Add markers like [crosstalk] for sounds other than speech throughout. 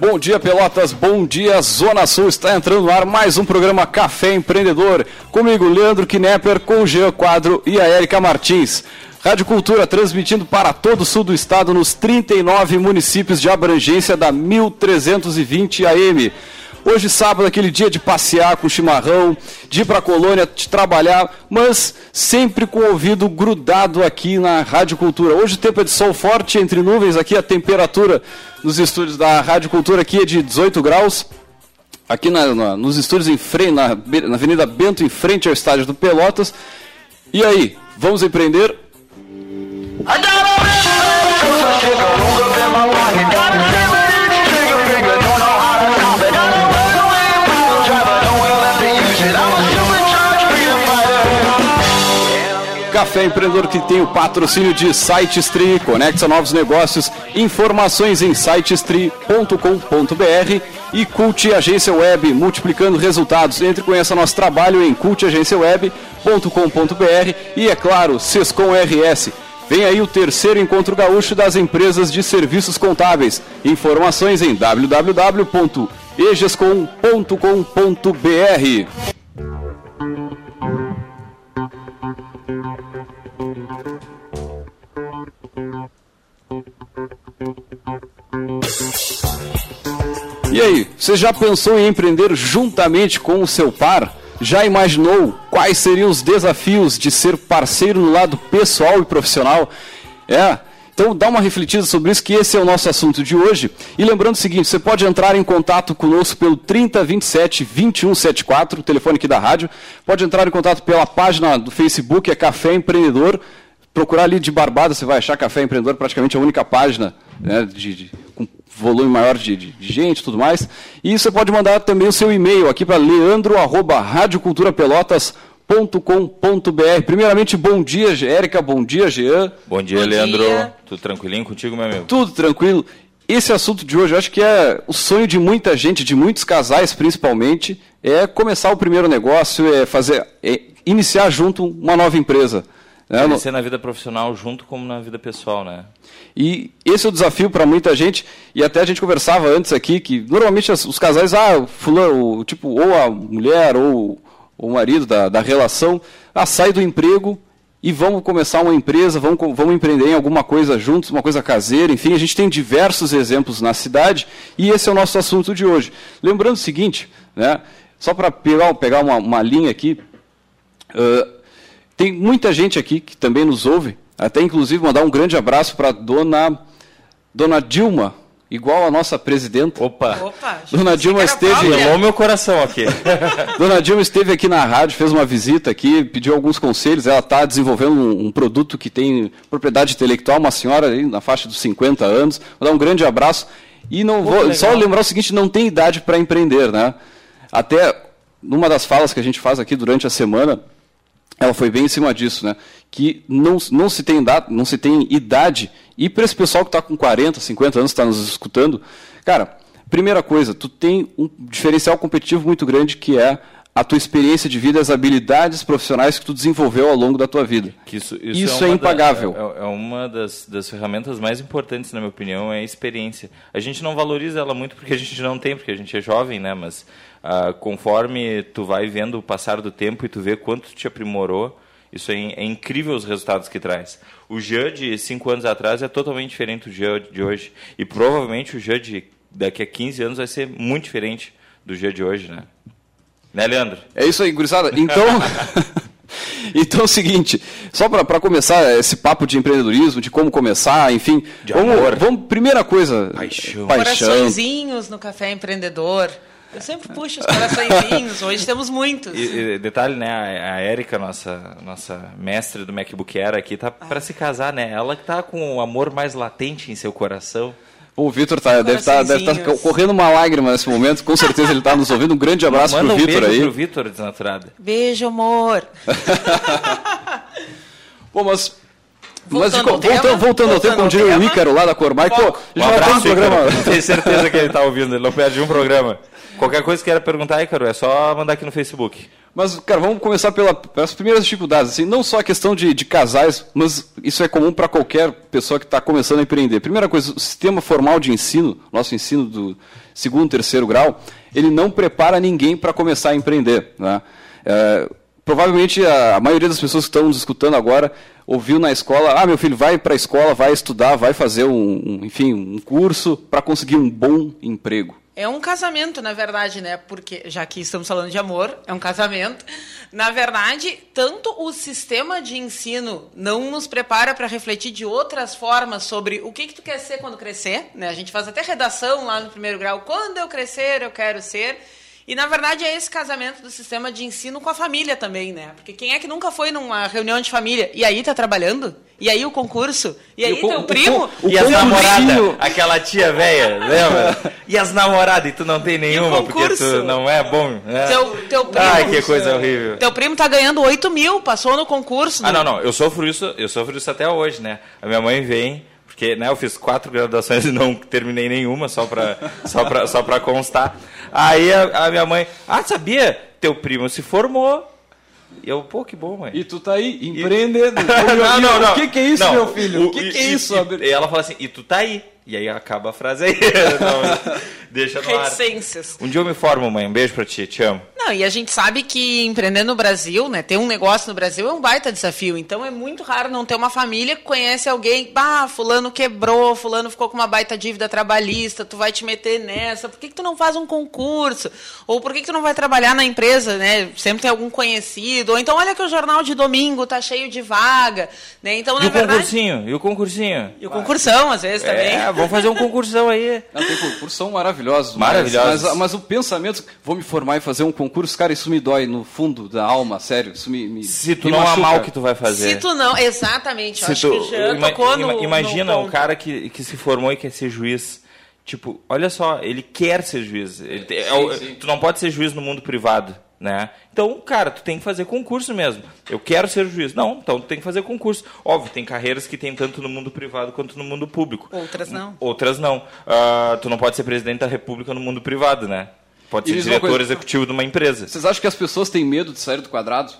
Bom dia, Pelotas. Bom dia, Zona Sul. Está entrando no ar mais um programa Café Empreendedor. Comigo, Leandro Knepper, com o Jean Quadro e a Érica Martins. Rádio Cultura transmitindo para todo o sul do estado nos 39 municípios de abrangência da 1320 AM. Hoje, sábado, aquele dia de passear com chimarrão, de ir para a colônia, de trabalhar, mas sempre com o ouvido grudado aqui na Rádio Cultura. Hoje o tempo é de sol forte, entre nuvens, aqui a temperatura nos estúdios da Rádio Cultura aqui é de 18 graus. Aqui na, na, nos estúdios em frente, na, na Avenida Bento, em frente ao estádio do Pelotas. E aí, vamos empreender? Café Empreendedor que tem o patrocínio de SiteStree, conecta novos negócios, informações em sitestri.com.br e Cult Agência Web, multiplicando resultados. Entre e conheça nosso trabalho em cultagenciaweb.com.br e, é claro, Sescom RS. Vem aí o terceiro encontro gaúcho das empresas de serviços contábeis. Informações em www.egescom.com.br. E aí, você já pensou em empreender juntamente com o seu par? Já imaginou quais seriam os desafios de ser parceiro no lado pessoal e profissional? É, então dá uma refletida sobre isso, que esse é o nosso assunto de hoje. E lembrando o seguinte, você pode entrar em contato conosco pelo 3027 2174, o telefone aqui da rádio. Pode entrar em contato pela página do Facebook, é Café Empreendedor. Procurar ali de Barbada, você vai achar Café Empreendedor, praticamente a única página né, de, de, com volume maior de, de, gente e tudo mais. E você pode mandar também o seu e-mail aqui para leandro.radioculturapelotas.com.br. Primeiramente, bom dia, Érica, bom dia, Jean. Bom dia, Bom Leandro. dia. Tudo tranquilinho contigo, meu amigo? Tudo tranquilo. Esse assunto de hoje, eu acho que é o sonho de muita gente, de muitos casais principalmente, é começar o primeiro negócio, é fazer, é iniciar junto uma nova empresa. né? Crescer na vida profissional junto como na vida pessoal, né? E esse é o desafio para muita gente, e até a gente conversava antes aqui, que normalmente os casais, ah, fulano, tipo, ou a mulher ou o marido da, da relação, ah, sai do emprego e vamos começar uma empresa, vamos, vamos empreender em alguma coisa juntos, uma coisa caseira, enfim, a gente tem diversos exemplos na cidade, e esse é o nosso assunto de hoje. Lembrando o seguinte, né, só para pegar, pegar uma, uma linha aqui, ah, tem muita gente aqui que também nos ouve, até inclusive mandar um grande abraço para dona dona Dilma, igual a nossa presidenta. Opa! Opa, Dona Dilma esteve-. Gelou meu coração aqui. [laughs] Dona Dilma esteve aqui na rádio, fez uma visita aqui, pediu alguns conselhos. Ela está desenvolvendo um, um produto que tem propriedade intelectual, uma senhora aí na faixa dos 50 anos. Vou dar um grande abraço. E não vou, legal. só lembrar o seguinte, não tem idade para empreender, né? Até numa das falas que a gente faz aqui durante a semana, ela foi bem em cima disso, né? Que não, não, se, tem da, não se tem idade. E para esse pessoal que está com 40, 50 anos, está nos escutando, cara, primeira coisa, tu tem um diferencial competitivo muito grande que é a tua experiência de vida, as habilidades profissionais que tu desenvolveu ao longo da tua vida. Que isso, Isso é da- impagável. é, é uma das, das ferramentas mais importantes, na minha opinião, é a experiência. A gente não valoriza ela muito porque a gente não tem, porque a gente é jovem, né? Mas ah, conforme tu vai vendo o passar do tempo e tu vê quanto tu te aprimorou, isso é, é incrível os resultados que traz. O Jean de 5 anos atrás é totalmente diferente do Jean de hoje. E provavelmente o Jean de daqui a 15 anos vai ser muito diferente do Jean de hoje, né? Né, Leandro? É isso aí, gurizada. Então, [laughs] então é o seguinte, só para começar esse papo de empreendedorismo, de como começar, enfim, De vamos, amor. vamos, primeira coisa, Paixão. Coraçõezinhos no Café Empreendedor. Eu sempre puxo os coraçõezinhos, hoje temos muitos. E, e, detalhe, né? A, a Érica, nossa, nossa mestre do MacBook Air aqui, tá para se casar, né? Ela que tá com o amor mais latente em seu coração. O Vitor tá, deve estar deve tá correndo uma lágrima nesse momento, com certeza ele está nos ouvindo. Um grande abraço Manda pro um Vitor beijo aí. pro Vitor, desnaturada. Beijo, amor. [laughs] Bom, mas. Mas Voltando co- ao tema, voltando, voltando ao tempo, como diria o. Ícaro lá da Cormai, pô, Um um abraço, programa. Ícaro. Tenho certeza que ele tá ouvindo, ele não perde um programa. Qualquer coisa que queira perguntar, Ícaro, é só mandar aqui no Facebook. Mas, cara, vamos começar pela, pelas primeiras dificuldades. Assim, não só a questão de, de casais, mas isso é comum para qualquer pessoa que está começando a empreender. Primeira coisa, o sistema formal de ensino, nosso ensino do segundo, terceiro grau, ele não prepara ninguém para começar a empreender. Né? É, provavelmente a, a, maioria das pessoas que estão nos escutando agora ouviu na escola, ah, meu filho, vai para a escola, vai estudar, vai fazer um, um enfim, um curso para conseguir um bom emprego. É um casamento, na verdade, né? Porque, já que estamos falando de amor, é um casamento. Na verdade, tanto o sistema de ensino não nos prepara para refletir de outras formas sobre o que, que tu quer ser quando crescer, né? A gente faz até redação lá no primeiro grau. Quando eu crescer, eu quero ser. E, na verdade, é esse casamento do sistema de ensino com a família também, né? Porque quem é que nunca foi numa reunião de família? E aí, tá trabalhando? E aí, o concurso? E aí, e o, teu primo? O, o, e as namoradas? Aquela tia velha, lembra? e as namoradas? E tu não tem nenhuma, porque tu não é bom, né? Teu, teu primo... Ai, que coisa horrível. Teu primo tá ganhando 8 mil, passou no concurso. Ah, não, não. Eu sofro isso, eu sofro isso até hoje, né? A minha mãe vem porque né, eu fiz quatro graduações e não terminei nenhuma, só para só pra, só pra constar. Aí a, a minha mãe, ah, sabia? Teu primo se formou. E eu, pô, que bom, mãe. E tu tá aí, empreendendo. E... [laughs] não, não, não. O que, que é isso, não, meu filho? O, que, que é isso? E, e ela fala assim, e tu tá aí. E aí acaba a frase aí. [laughs] Não, deixa no ar. Um dia eu me formo, mãe. Um beijo pra ti, te amo. Não, e a gente sabe que empreender no Brasil, né, ter um negócio no Brasil é um baita desafio. Então é muito raro não ter uma família que conhece alguém, bah, fulano quebrou, fulano ficou com uma baita dívida trabalhista, tu vai te meter nessa, por que, que tu não faz um concurso? Ou por que, que tu não vai trabalhar na empresa, né? Sempre tem algum conhecido. Ou então olha que o jornal de domingo tá cheio de vaga, né? Então, e o verdade... concursinho? E o concursinho? E o concursão, às vezes, também. Vamos fazer um concursão aí. Não, tem concursão maravilhosos. Maravilhosos. Mas, mas, mas, o pensamento, vou me formar e fazer um concurso, cara, isso me dói no fundo da alma, sério. Isso me, me Se tu me não machuca. amar o que tu vai fazer. Se tu não, exatamente. Se acho tu, que já ima, tocou no, Imagina no um cara que, que se formou e quer ser juiz. Tipo, olha só, ele quer ser juiz. Ele, sim, é, sim. Tu não pode ser juiz no mundo privado né? Então, cara, tu tem que fazer concurso mesmo. Eu quero ser juiz. Não, então tu tem que fazer concurso. Óbvio, tem carreiras que tem tanto no mundo privado quanto no mundo público. Outras não. Outras não. Uh, tu não pode ser presidente da república no mundo privado, né? Pode ser diretor coisa, executivo de uma empresa. Vocês acham que as pessoas têm medo de sair do quadrado?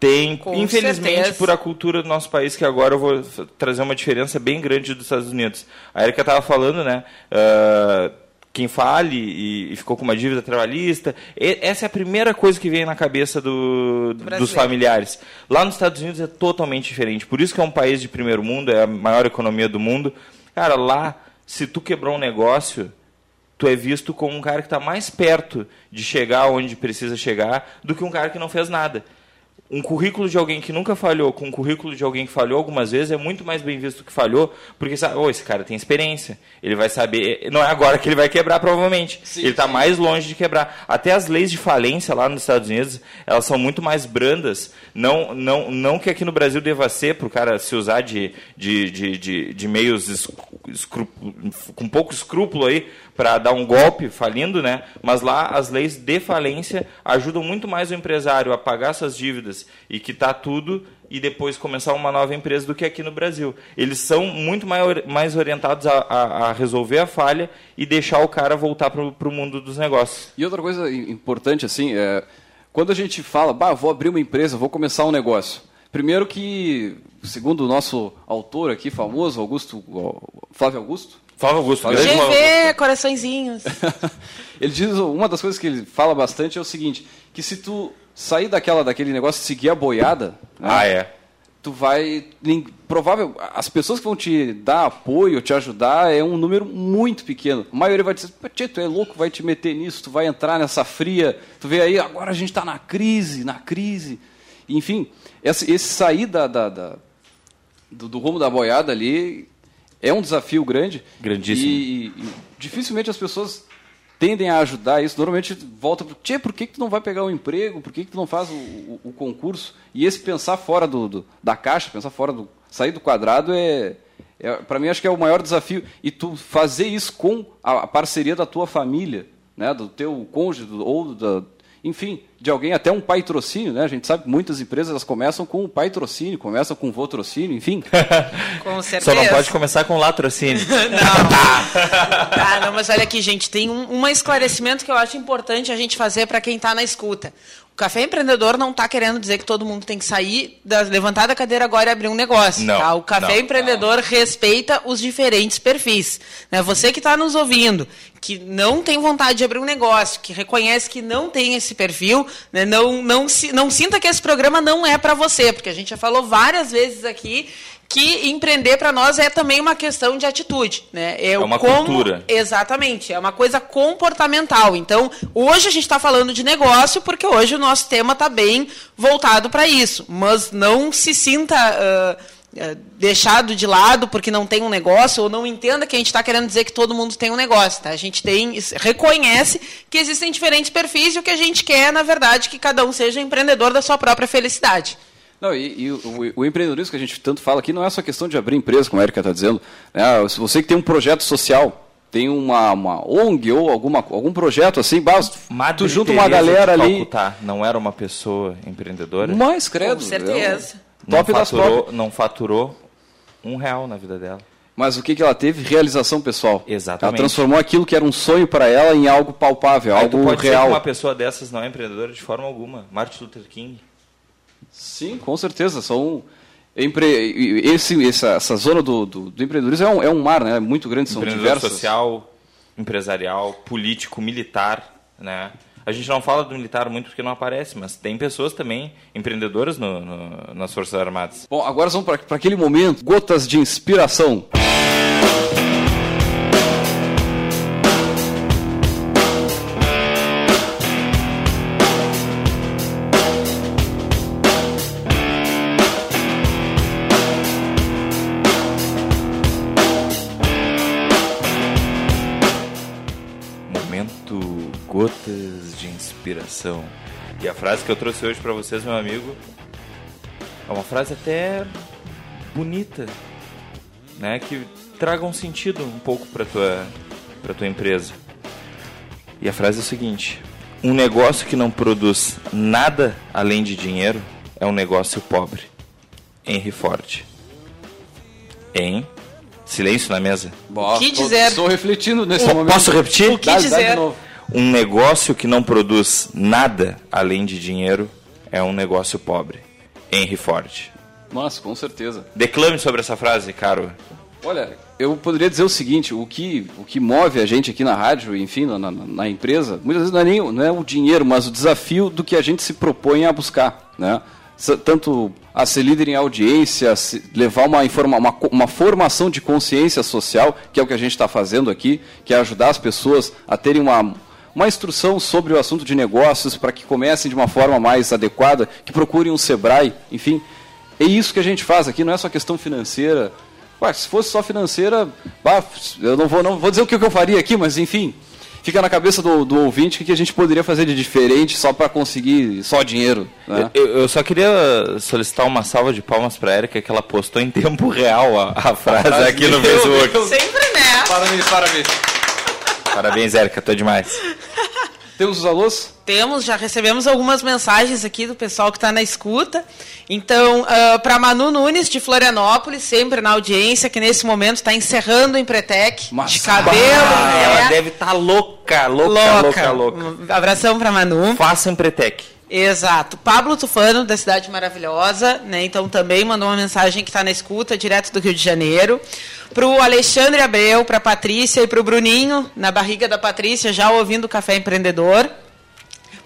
Tem, Com infelizmente, certeza. por a cultura do nosso país, que agora eu vou trazer uma diferença bem grande dos Estados Unidos. A Erika estava falando, né? Uh, quem fale e, e, ficou com uma dívida trabalhista. E, essa é a primeira coisa que vem na cabeça do, dos familiares. Lá nos Estados Unidos é totalmente diferente. Por isso que é um país de primeiro mundo, é a maior economia do mundo. Cara, lá, se tu quebrou um negócio, tu é visto como um cara que está mais perto de chegar onde precisa chegar do que um cara que não fez nada um currículo de alguém que nunca falhou com um currículo de alguém que falhou algumas vezes é muito mais bem visto que falhou, porque sabe, oh, esse cara tem experiência, ele vai saber, não é agora que ele vai quebrar provavelmente, sim, ele está mais longe de quebrar. Até as leis de falência lá nos Estados Unidos, elas são muito mais brandas, não não não que aqui no Brasil deva ser para o cara se usar de, de, de, de, de meios escru, com pouco escrúpulo aí para dar um golpe falindo, né? Mas lá as leis de falência ajudam muito mais o empresário a pagar suas dívidas e quitar tudo e depois começar uma nova empresa do que aqui no Brasil. Eles são muito mais orientados a, a, a resolver a falha e deixar o cara voltar para o mundo dos negócios. E outra coisa importante, assim, é, quando a gente fala, bah, vou abrir uma empresa, vou começar um negócio. Primeiro que, segundo o nosso autor aqui famoso, Augusto, Flávio Augusto, Flávio Augusto. Flávio GV, coraçõezinhos. [laughs] ele diz, uma das coisas que ele fala bastante é o seguinte, que se tu sair daquela, daquele negócio, seguir a boiada... Né, ah, é? Tu vai... Provável, as pessoas que vão te dar apoio, te ajudar, é um número muito pequeno. A maioria vai dizer, Tchê, tu é louco, vai te meter nisso, tu vai entrar nessa fria. Tu vê aí, agora a gente está na crise, na crise. Enfim, esse, esse sair da, da, da do, do rumo da boiada ali é um desafio grande. Grandíssimo. E, e dificilmente as pessoas tendem a ajudar isso. Normalmente volta para Tchê, por que, que tu não vai pegar o um emprego? Por que, que tu não faz o, o, o concurso? E esse pensar fora do, do, da caixa, pensar fora do. sair do quadrado é. é para mim, acho que é o maior desafio. E tu fazer isso com a, a parceria da tua família, né, do teu cônjuge, ou da, enfim, de alguém, até um patrocínio, né? A gente sabe que muitas empresas elas começam com o patrocínio, começam com o votrocínio, enfim. [laughs] Com certeza. Só não pode começar com latrocínio. [laughs] não. ah, não, mas olha aqui, gente, tem um, um esclarecimento que eu acho importante a gente fazer para quem está na escuta. O Café Empreendedor não está querendo dizer que todo mundo tem que sair, da, levantar da cadeira agora e abrir um negócio. Não, tá? O Café não. Empreendedor respeita os diferentes perfis. Né? Você que está nos ouvindo, que não tem vontade de abrir um negócio, que reconhece que não tem esse perfil, né? não, não, se, não sinta que esse programa não é para você, porque a gente já falou várias vezes aqui que empreender para nós é também uma questão de atitude, né? É o uma como- cultura. Exatamente, é uma coisa comportamental. Então, hoje a gente está falando de negócio porque hoje o nosso tema está bem voltado para isso. Mas não se sinta ah, deixado de lado porque não tem um negócio ou não entenda que a gente está querendo dizer que todo mundo tem um negócio. Tá? A gente tem reconhece que existem diferentes perfis e o que a gente quer, na verdade, é que cada um seja empreendedor da sua própria felicidade. Não, e, e o, o empreendedorismo que a gente tanto fala aqui não é só questão de abrir empresa, como a Erika está dizendo. né? se você que tem um projeto social, tem uma, uma ONG ou alguma, algum projeto assim, bah, Madre tu junta uma galera ali. Calcutá não era uma pessoa empreendedora? Mais credo. Com certeza. é um top não das faturou, top. não faturou um real na vida dela. Mas o que, que ela teve? Realização pessoal. Exatamente. Ela transformou aquilo que era um sonho para ela em algo palpável, Aí algo tu pode real. que uma pessoa dessas não é empreendedora de forma alguma. Martin Luther King. Sim, com certeza. São empre... esse, essa, essa zona do, do, do empreendedorismo é um, é um mar, né? Muito grande, são diversas. social, empresarial, político, militar, né? A gente não fala do militar muito porque não aparece, mas tem pessoas também empreendedoras no- no- nas Forças Armadas. Bom, agora vamos para aquele momento, gotas de inspiração. Momento Gotas de Inspiração. E a frase que eu trouxe hoje para vocês, meu amigo, é uma frase até bonita, né, que traga um sentido um pouco para tua para tua empresa. E a frase é o seguinte: um negócio que não produz nada além de dinheiro é um negócio pobre. Henry Ford. Em silêncio na mesa. Bom, que tô- dizer? Estou refletindo nesse Oh, momento. posso repetir? O que Dá- dá dizer? de novo. Um negócio que não produz nada além de dinheiro é um negócio pobre. Henry Ford. Nossa, com certeza. Declame sobre essa frase, caro. Olha, eu poderia dizer o seguinte, o que, o que move a gente aqui na rádio, enfim, na, na- na empresa, muitas vezes não é, nem, o- não é o dinheiro, mas o desafio do que a gente se propõe a buscar, né? Tanto a ser líder em audiência, levar uma, informa, uma, uma formação de consciência social, que é o que a gente está fazendo aqui, que é ajudar as pessoas a terem uma, uma instrução sobre o assunto de negócios para que comecem de uma forma mais adequada, que procurem um Sebrae, enfim. É isso que a gente faz aqui, não é só questão financeira. Ué, se fosse só financeira, bah, eu não vou, não vou dizer o que eu faria aqui, mas enfim, fica na cabeça do, do ouvinte o que a gente poderia fazer de diferente só para conseguir só dinheiro. Né? Eu, eu só queria solicitar uma salva de palmas para Erika, que ela postou em tempo real a, a frase frase, aqui no Facebook. Sempre, né? Parabéns, parabéns. Parabéns, Erika, tô demais. Temos os alôs? Temos, já recebemos algumas mensagens aqui do pessoal que está na escuta. Então, para Manu Nunes, de Florianópolis, sempre na audiência, que nesse momento está encerrando o Empretec, Mas- de cabelo. Ah, né? ela deve estar louca, louca, louca, louca. Um abração para Manu. Faça Empretec. Exato. Pablo Tufano, da Cidade Maravilhosa, né? Então também mandou uma mensagem que está na escuta, direto do Rio de Janeiro. Para o Alexandre Abreu, para a Patrícia e para o Bruninho, na barriga da Patrícia, já ouvindo o Café Empreendedor.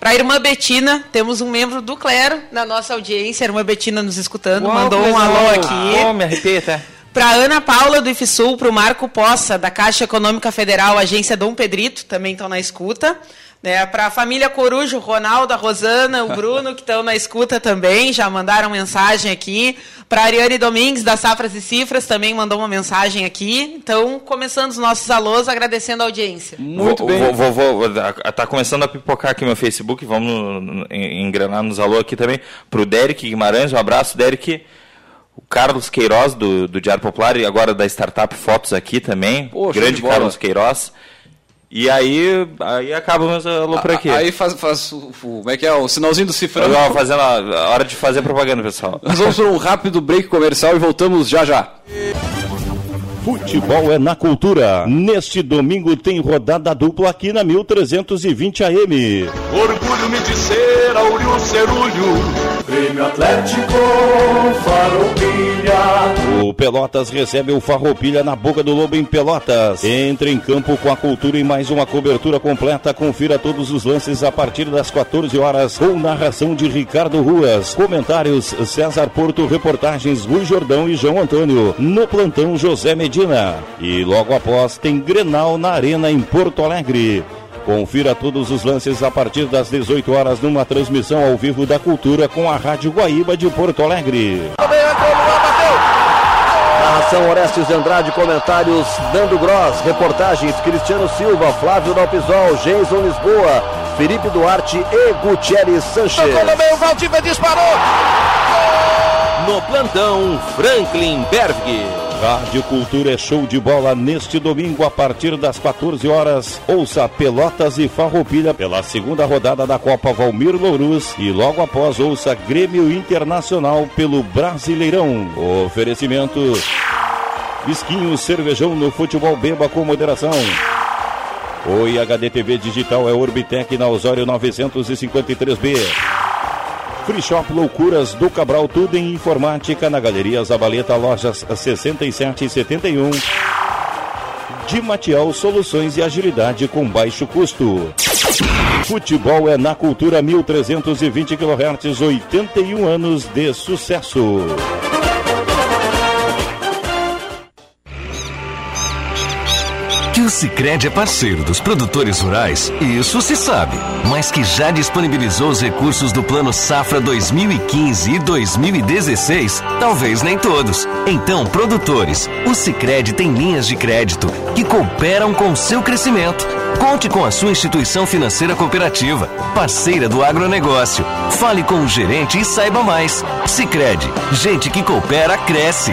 Para a irmã Betina, temos um membro do Clero na nossa audiência, a irmã Betina nos escutando, mandou um alô aqui. Oh, me arrepiei até. Para Ana Paula do IFSUL, para o Marco Poça, da Caixa Econômica Federal, Agência Dom Pedrito, também estão na escuta. Né? Para a família Corujo, o Ronaldo, a Rosana, o Bruno, que estão na escuta também, já mandaram mensagem aqui. Para a Ariane Domingues, da Safras e Cifras, também mandou uma mensagem aqui. Então, começando os nossos alôs, agradecendo a audiência. Muito vou, bem. Vou, vou, vou, tá começando a pipocar aqui meu Facebook, vamos engrenar nos alô aqui também. Pro Derek Guimarães, um abraço, Derek. O Carlos Queiroz, do, do Diário Popular, e agora da Startup Fotos aqui também. Show Grande. Carlos Queiroz. E aí, aí acaba meus alô por aqui. Aí faz, faz o, o- como é que é, o sinalzinho do cifrão. tava fazendo a, a hora de fazer propaganda, pessoal. Nós vamos para um rápido break comercial e voltamos já já. Futebol é na cultura. Neste domingo tem rodada dupla aqui na 1320 AM. Orgulho-me de ser Cerulho. Prêmio Atlético Farroupilha. O Pelotas recebe o Farroupilha na boca do Lobo em Pelotas. Entre em campo com a cultura e mais uma cobertura completa. Confira todos os lances a partir das 14 horas com narração de Ricardo Ruas. Comentários César Porto, reportagens Rui Jordão e João Antônio. No plantão José Medina. E logo após tem Grenal na Arena em Porto Alegre. Confira todos os lances a partir das 18 horas numa transmissão ao vivo da Cultura com a Rádio Guaíba de Porto Alegre. Narração Orestes de Andrade, comentários Dando Gross, reportagens Cristiano Silva, Flávio Dalpisol, Jason Lisboa, Felipe Duarte e Gutierrez Sanches. No meio, Valdívia disparou! No plantão, Franklin Berg. Rádio Cultura é show de bola neste domingo a partir das 14 horas. Ouça Pelotas e Farroupilha pela segunda rodada da Copa Valmir Louruz e logo após ouça Grêmio Internacional pelo Brasileirão. Oferecimento Esquinho Cervejão no futebol beba com moderação. Oi HD TV Digital é Orbitec na Osório 953B. Free Shop Loucuras do Cabral, tudo em informática na Galeria Zabaleta, lojas 67 e 71. De Matial Soluções e Agilidade com baixo custo. Futebol é na cultura 1320 kHz, 81 anos de sucesso. O Cicred é parceiro dos produtores rurais, isso se sabe. Mas que já disponibilizou os recursos do Plano Safra 2015 e 2016, talvez nem todos. Então, produtores, o Cicred tem linhas de crédito que cooperam com o seu crescimento. Conte com a sua instituição financeira cooperativa, parceira do agronegócio. Fale com o gerente e saiba mais. Cicred, gente que coopera, cresce.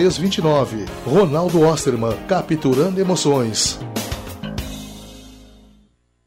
329. Ronaldo Osterman, capturando emoções.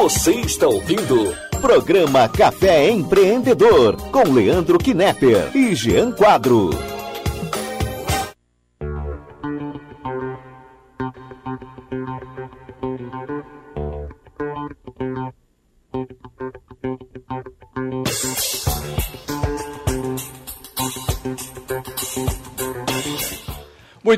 Você está ouvindo Programa Café Empreendedor com Leandro Knepper e Jean Quadro.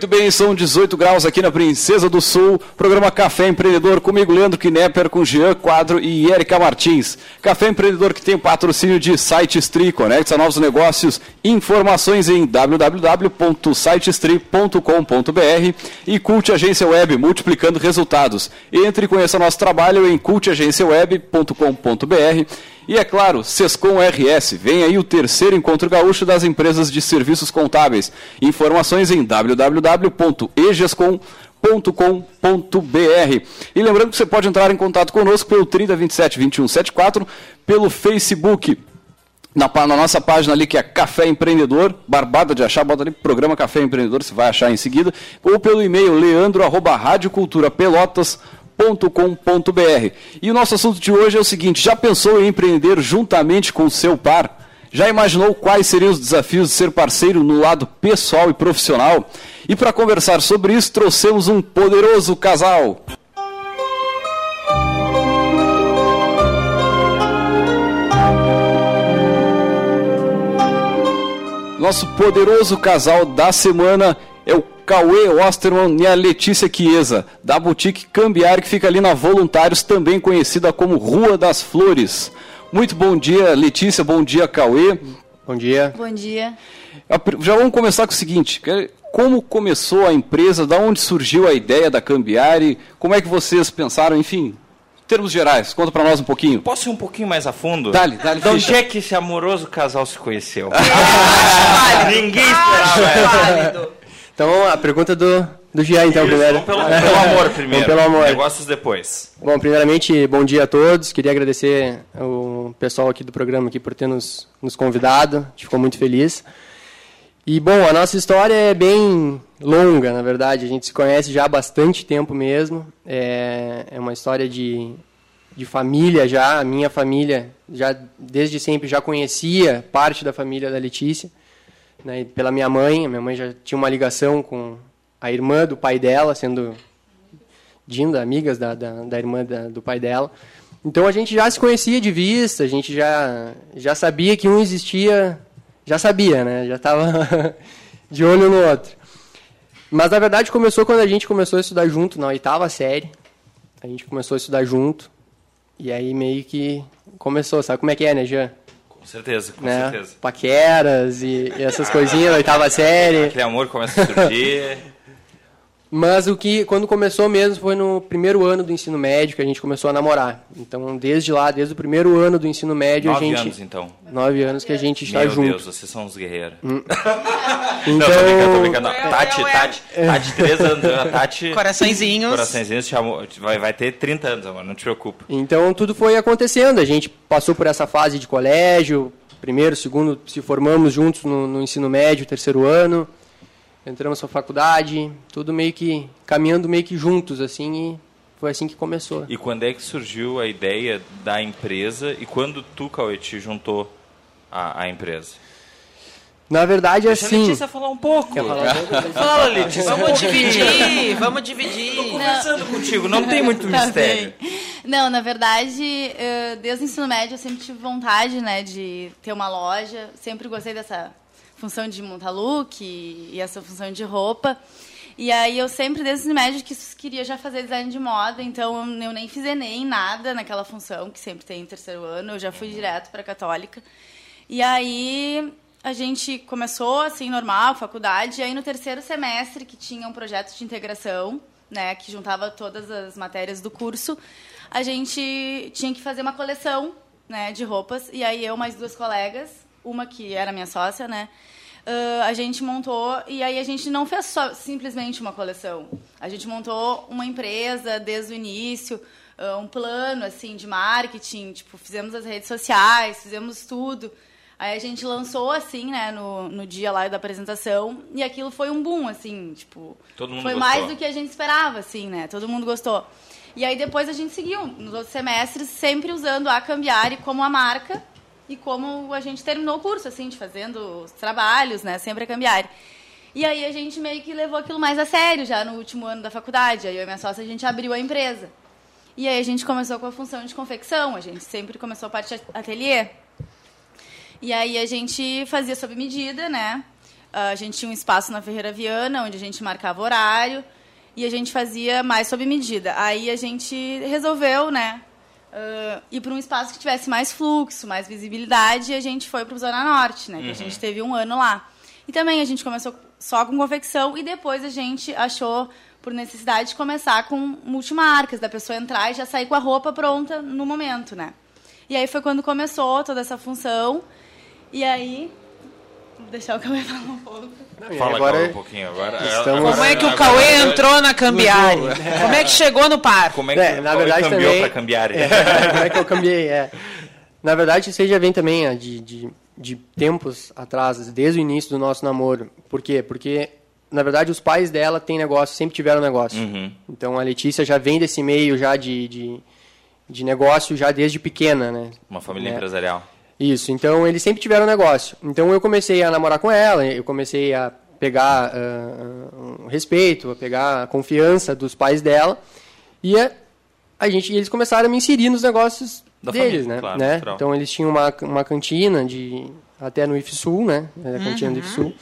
Muito bem, são 18 graus aqui na Princesa do Sul. Programa Café Empreendedor comigo, Leandro Knepper, com Jean Quadro e Erika Martins. Café Empreendedor que tem patrocínio de SiteStri, conecta novos negócios. Informações em www.sitestri.com.br e Cult Agência Web, multiplicando resultados. Entre e conheça nosso trabalho em cultagenciaweb.com.br e é claro, Sescom RS, vem aí o terceiro encontro gaúcho das empresas de serviços contábeis. Informações em www.egescom.com.br. E lembrando que você pode entrar em contato conosco pelo 3027 2174, pelo Facebook na, na, nossa página ali que é Café Empreendedor, barbada de achar, bota ali programa Café Empreendedor, você vai achar em seguida, ou pelo e-mail leandro@radioculturapelotas.com.br. E o nosso assunto de hoje é o seguinte: já pensou em empreender juntamente com o seu par? Já imaginou quais seriam os desafios de ser parceiro no lado pessoal e profissional? E para conversar sobre isso, trouxemos um poderoso casal. Nosso poderoso casal da semana é o Cauê Osterman e a Letícia Chiesa, da Boutique Cambiar, que fica ali na Voluntários, também conhecida como Rua das Flores. Muito bom dia, Letícia, bom dia, Cauê. Bom dia. Bom dia. Já vamos começar com o seguinte, como começou a empresa, da onde surgiu a ideia da Cambiari, como é que vocês pensaram, enfim, termos gerais, conta para nós um pouquinho. Posso ir um pouquinho mais a fundo? Dale, dale. De onde é que esse amoroso casal se conheceu? [laughs] Ah, ninguém esperava. Então, a pergunta do, do Jean, então, Isso, primeiro. Vamos pelo, pelo amor primeiro. Pelo amor. Negócios depois. Bom, primeiramente, bom dia a todos. Queria agradecer o pessoal aqui do programa aqui por ter nos, nos convidado. A gente ficou muito feliz. E, bom, a nossa história é bem longa, na verdade. A gente se conhece já há bastante tempo mesmo. É, é uma história de, de família já. A minha família, já desde sempre, já conhecia parte da família da Letícia. Né, pela minha mãe. A minha mãe já tinha uma ligação com a irmã do pai dela, sendo Dinda, amigas da, da, da irmã da, do pai dela. Então a gente já se conhecia de vista, a gente já, já sabia que um existia já sabia, né? Já estava [laughs] de olho no outro. Mas na verdade começou quando a gente começou a estudar junto, na oitava série. A gente começou a estudar junto. E aí meio que começou, sabe como é que é, né, Jean? Com certeza, com né? certeza. Paqueras e, e essas coisinhas oitava [laughs] série. Aquele amor começa a surgir. Mas o que, quando começou mesmo, foi no primeiro ano do ensino médio que a gente começou a namorar. Então, desde lá, desde o primeiro ano do ensino médio, Nove a gente. anos, então. Nove anos que a gente está Meu junto. Deus, vocês são uns guerreiros. Hum. [laughs] Não, Então- tô brincando, tô brincando. Tati, Tati, É. Tati, três anos. A Tati. Coraçõezinhos. Coraçõezinhos vai, vai ter 30 anos, amor, não te preocupa. Então tudo foi acontecendo. A gente passou por essa fase de colégio, primeiro, segundo, se formamos juntos no, no ensino médio, terceiro ano, entramos na faculdade, tudo meio que caminhando meio que juntos assim e foi assim que começou. E quando é que surgiu a ideia da empresa e quando tu, Cauê, te juntou à, à empresa? Na verdade, Deixa a assim. Letícia falar um pouco. Quer falar? Fala, Letícia. Vamos dividir, vamos dividir. Tô conversando contigo, não tem muito Tá mistério. bem. Não, na verdade, desde o ensino médio eu sempre tive vontade, né, de ter uma loja. Sempre gostei dessa função de montar look e, e essa função de roupa. E aí eu sempre, desde o médio, que queria já fazer design de moda, então eu, nem fiz Enem, nada naquela função que sempre tem em terceiro ano. Eu já fui direto para Católica. E aí a gente começou assim normal, faculdade, e aí no terceiro semestre que tinha um projeto de integração, né, que juntava todas as matérias do curso, a gente tinha que fazer uma coleção, né, de roupas, e aí eu mais duas colegas, uma que era minha sócia, né, ãh, a gente montou e aí a gente não fez só simplesmente uma coleção. A gente montou uma empresa desde o início, ãh, um plano assim de marketing, tipo, fizemos as redes sociais, fizemos tudo. Aí a gente lançou assim, né, no, no dia lá da apresentação, e aquilo foi um boom, assim, tipo, Todo mundo foi gostou. mais do que a gente esperava, assim, né? Todo mundo gostou. E aí depois a gente seguiu nos outros semestres, sempre usando a Cambiari como a marca e como a gente terminou o curso, assim, de fazendo os trabalhos, né? Sempre a Cambiari. E aí a gente meio que levou aquilo mais a sério já no último ano da faculdade. Aí eu e minha sócia, a gente abriu a empresa. E aí a gente começou com a função de confecção, a gente sempre começou a parte ateliê. E aí a gente fazia sob medida, né? Ah, A gente tinha um espaço na Ferreira Viana, onde a gente marcava horário, e a gente fazia mais sob medida. Aí a gente resolveu, né? Ah, ir para um espaço que tivesse mais fluxo, mais visibilidade, e a gente foi para o Zona Norte, né? Que a Uhum. gente teve um ano lá. E também a gente começou só com confecção, e depois a gente achou por necessidade de começar com multimarcas, da pessoa entrar e já sair com a roupa pronta no momento, né? E aí foi quando começou toda essa função. E aí. Vou deixar o Cauê falar [laughs] um pouco. Fala, agora Cauê, um pouquinho agora. estamos- agora- Como é que o Cauê agora- entrou na Cambiari? [laughs] Como é que chegou no par? Como é que É, na Cauê verdade cambiou também. pra Cambiari? É, [laughs] como é que eu cambiei? É. Na verdade, você já vem também de, de de tempos atrás, desde o início do nosso namoro. Por quê? Porque, na verdade, os pais dela têm negócio, sempre tiveram negócio. Uhum. Então, a Letícia já vem desse meio já de, de, de negócio já desde pequena, né? Uma família É. empresarial. Isso, então eles sempre tiveram negócio. Então eu comecei a namorar com ela, eu comecei a pegar ah, um respeito, a pegar a confiança dos pais dela, e a, a gente, eles começaram a me inserir nos negócios Da deles, família, né? claro, né? Então eles tinham uma, uma cantina de até no IFSUL, né? A cantina do IFSUL.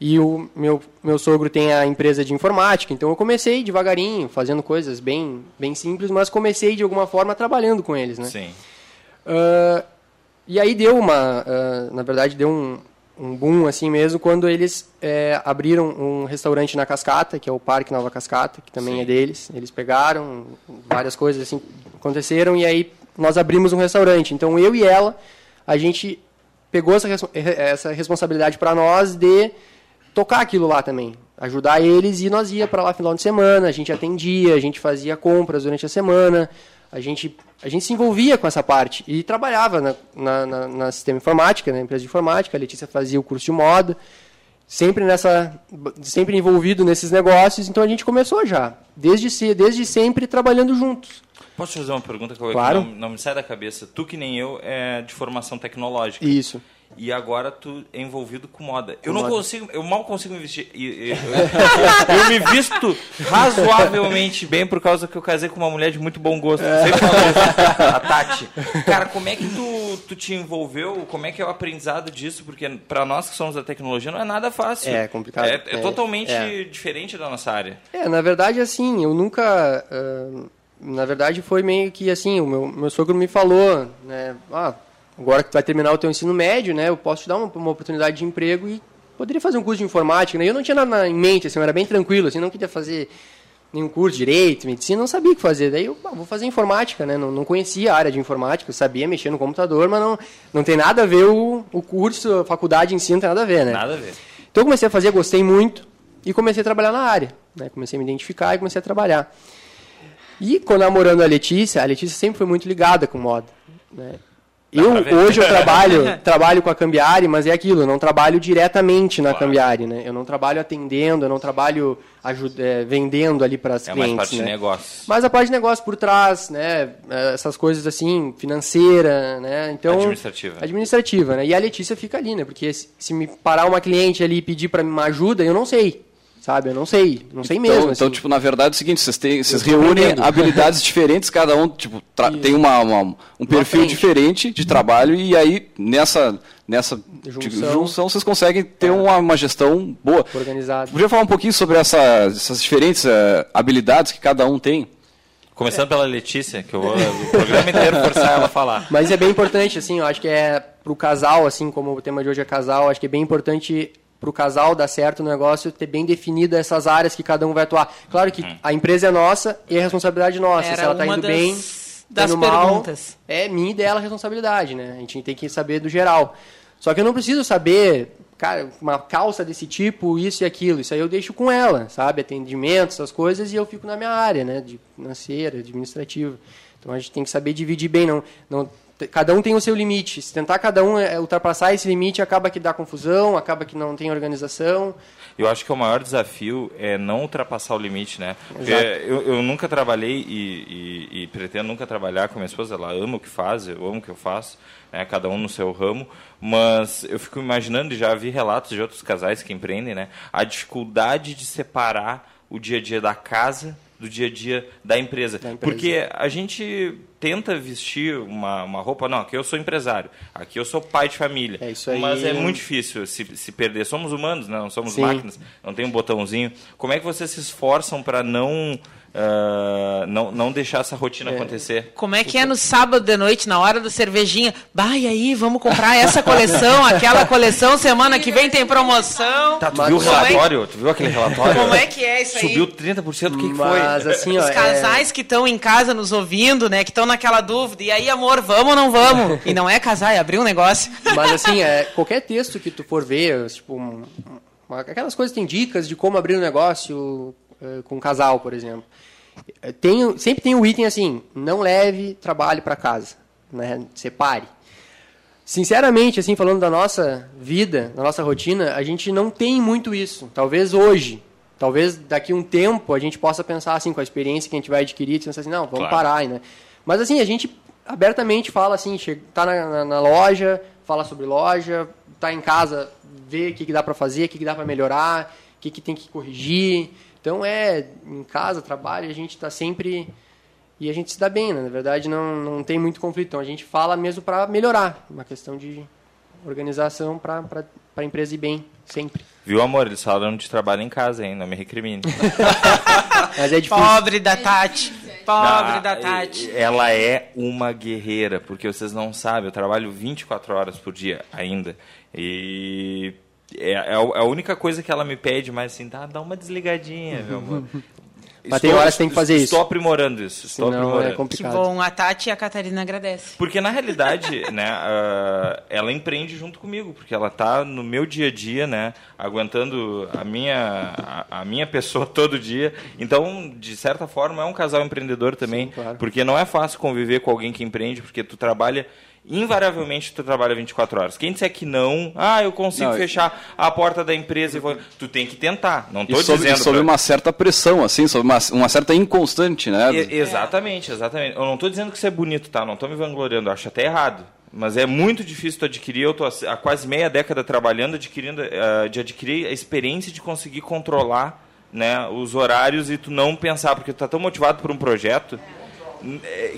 E o meu, meu sogro tem a empresa de informática, então eu comecei devagarinho, fazendo coisas bem, bem simples, mas comecei de alguma forma trabalhando com eles, né? Sim. Ah, e aí deu uma, ah, na verdade deu um, um boom assim mesmo quando eles eh, abriram um restaurante na Cascata, que é o Parque Nova Cascata, que também é deles. Eles pegaram várias coisas assim aconteceram e aí nós abrimos um restaurante. Então eu e ela a gente pegou essa, eh, essa responsabilidade para nós de tocar aquilo lá também, ajudar eles e nós ia para lá final de semana, a gente atendia, a gente fazia compras durante a semana, a gente a gente se envolvia com essa parte e trabalhava na, na, na, na sistema informática, na empresa de informática, a Letícia fazia o curso de moda, sempre nessa sempre envolvido nesses negócios, então a gente começou já, desde desde sempre trabalhando juntos. Posso te fazer uma pergunta que Claro. não, não me sai da cabeça? Tu que nem eu é de formação tecnológica. Isso. E agora tu é envolvido com moda. Com eu não moda. consigo, eu mal consigo me vestir. e- e- Eu, [laughs] eu me visto razoavelmente bem por causa que eu casei com uma mulher de muito bom gosto. Eu Sempre falo a Tati. Cara, como é que tu, tu te envolveu? Como é que é o aprendizado disso? Porque pra nós que somos da tecnologia não é nada fácil. É complicado. É, é É, totalmente é. diferente da nossa área. É, na verdade, assim, eu nunca. ah, na verdade, foi meio que assim: o meu, meu sogro me falou, né? Ah, agora que tu vai terminar o teu ensino médio, né? Eu posso te dar uma, uma oportunidade de emprego e poderia fazer um curso de informática, né? Eu não tinha nada na- em mente, assim, eu era bem tranquilo, assim, não queria fazer nenhum curso de direito, medicina, não sabia o que fazer. Daí eu, ah, vou fazer informática, né? Não, não conhecia a área de informática, eu sabia mexer no computador, mas não, não tem nada a ver o, o curso, a faculdade em si, não tem nada a ver, né? Nada a ver. Então eu comecei a fazer, gostei muito e comecei a trabalhar na área. Né? Comecei a me identificar e comecei a trabalhar. E quando namorando a Letícia, a Letícia sempre foi muito ligada com moda. Né? Eu, hoje eu trabalho, [laughs] trabalho com a Cambiari, mas é aquilo, eu não trabalho diretamente na Cambiari, né? Eu não trabalho atendendo, eu não trabalho eh, vendendo ali para as É clientes, parte né? de negócios. Mas a parte de negócio por trás, né? Eh, Essas coisas assim, financeira, né? Então, Administrativa. Administrativa, né? E a Letícia fica ali, né? Porque se, me parar uma cliente ali e pedir para uma ajuda, eu não sei. Sabe? Eu não sei. Não sei mesmo. Então, então, assim. tipo, na verdade é o seguinte, vocês, têm, vocês reúnem aprendendo. habilidades [laughs] diferentes, cada um tipo, tem uma, uma- um perfil frente. diferente de trabalho e aí nessa, nessa Junção. junção, junção vocês conseguem ter uma, uma gestão boa. Organizado. Podia falar um pouquinho sobre essa- essas diferentes eh, habilidades que cada um tem? Começando pela Letícia, que eu vou o programa inteiro forçar ela a falar. Mas é bem importante, assim, eu acho que é pro casal, assim, como o tema de hoje é casal, acho que é bem importante pro casal dar certo o negócio, ter bem definido essas áreas que cada um vai atuar. Claro que a empresa é nossa e a responsabilidade é nossa. Era Se ela tá uma indo das- bem, das indo mal, perguntas. é minha e dela a responsabilidade, né? A gente tem que saber do geral. Só que eu não preciso saber, cara, uma calça desse tipo, isso e aquilo. Isso aí eu deixo com ela, sabe? Atendimento, essas coisas, e eu fico na minha área, né? De financeira, administrativa. Então a gente tem que saber dividir bem, não, não cada um tem o seu limite. Se tentar cada um eh, ultrapassar esse limite, acaba que dá confusão, acaba que não tem organização. Eu acho que o maior desafio é não ultrapassar o limite, né? Eu, eu nunca trabalhei e, e- e pretendo nunca trabalhar com minha esposa. Ela ama o que faz, eu amo o que eu faço, né? cada um no seu ramo. Mas eu fico imaginando, e já vi relatos de outros casais que empreendem, né? A dificuldade de separar o dia a dia da casa do dia a dia da empresa. empresa. Porque a gente tenta vestir uma, uma roupa, não, aqui eu sou empresário, aqui eu sou pai de família. É isso aí. Mas é muito difícil se, se perder. Somos humanos, não somos Sim. máquinas, não tem um botãozinho. Como é que vocês se esforçam para não, ah, não não deixar essa rotina acontecer? Como é que é no sábado de noite, na hora da cervejinha? Bah, e aí, vamos comprar essa coleção, [laughs] aquela coleção, semana que vem tem promoção. Tá, tu Mas viu o é que- relatório? Tu viu aquele relatório? Como é que é isso aí? Subiu 30%, o que, que foi? Mas assim, ó, Os é- casais que estão em casa nos ouvindo, né? Que estão naquela dúvida. E aí, amor, vamos ou não vamos? [laughs] E não é casar, é abrir um negócio. Mas [laughs] assim, é, qualquer texto que tu for ver, tipo, aquelas coisas que tem dicas de como abrir um negócio com um casal, por exemplo. Eh, Tem, sempre tem o item assim, não leve trabalho para casa, né? Separe. Sinceramente, assim, falando da nossa vida, da nossa rotina, a gente não tem muito isso. Talvez hoje, talvez daqui a um tempo a gente possa pensar assim, com a experiência que a gente vai adquirir, pensar assim, não, vamos claro. parar, né? Mas assim, a gente abertamente fala assim, tá na, na, na loja, fala sobre loja, tá em casa, vê o que, que dá para fazer, o que, que dá para melhorar, o que, que tem que corrigir. Então é, em casa, trabalho, a gente está sempre e a gente se dá bem, né? Na verdade, não, não tem muito conflito. Então, a gente fala mesmo para melhorar. Uma questão de organização para a empresa ir bem, sempre. Viu, amor? Eles falaram de trabalho em casa, hein? Não me recrimine. [laughs] Mas é difícil. Pobre da Tati. Pobre ah, da Tati. Ela é uma guerreira, porque vocês não sabem, eu trabalho 24 horas por dia ainda. E é, é, a única coisa que ela me pede, mas assim, tá, dá uma desligadinha, meu amor. [laughs] Mas tem horas que tem que fazer isso. Estou aprimorando isso. Estou Senão aprimorando. É complicado. Que bom, a Tati e a Catarina agradecem. Porque na realidade, [laughs] né, uh, ela empreende junto comigo, porque ela está no meu dia a dia, né, aguentando a minha, a, a, minha pessoa [laughs] todo dia. Então, de certa forma, é um casal empreendedor também, Sim, claro. porque não é fácil conviver com alguém que empreende, porque tu trabalha invariavelmente tu trabalha 24 horas. Quem disser que não, ah, eu consigo não, fechar a porta da empresa, e vou... tu tem que tentar. Não estou dizendo. Sob pra... uma certa pressão, assim, sob uma, uma certa inconstante, né? E, exatamente, exatamente. Eu não estou dizendo que isso é bonito, tá? Não estou me vangloriando, eu acho até errado. Mas é muito difícil tu adquirir, eu estou há quase meia década trabalhando, adquirindo, uh, de adquirir a experiência de conseguir controlar né, os horários e tu não pensar, porque tu está tão motivado por um projeto é,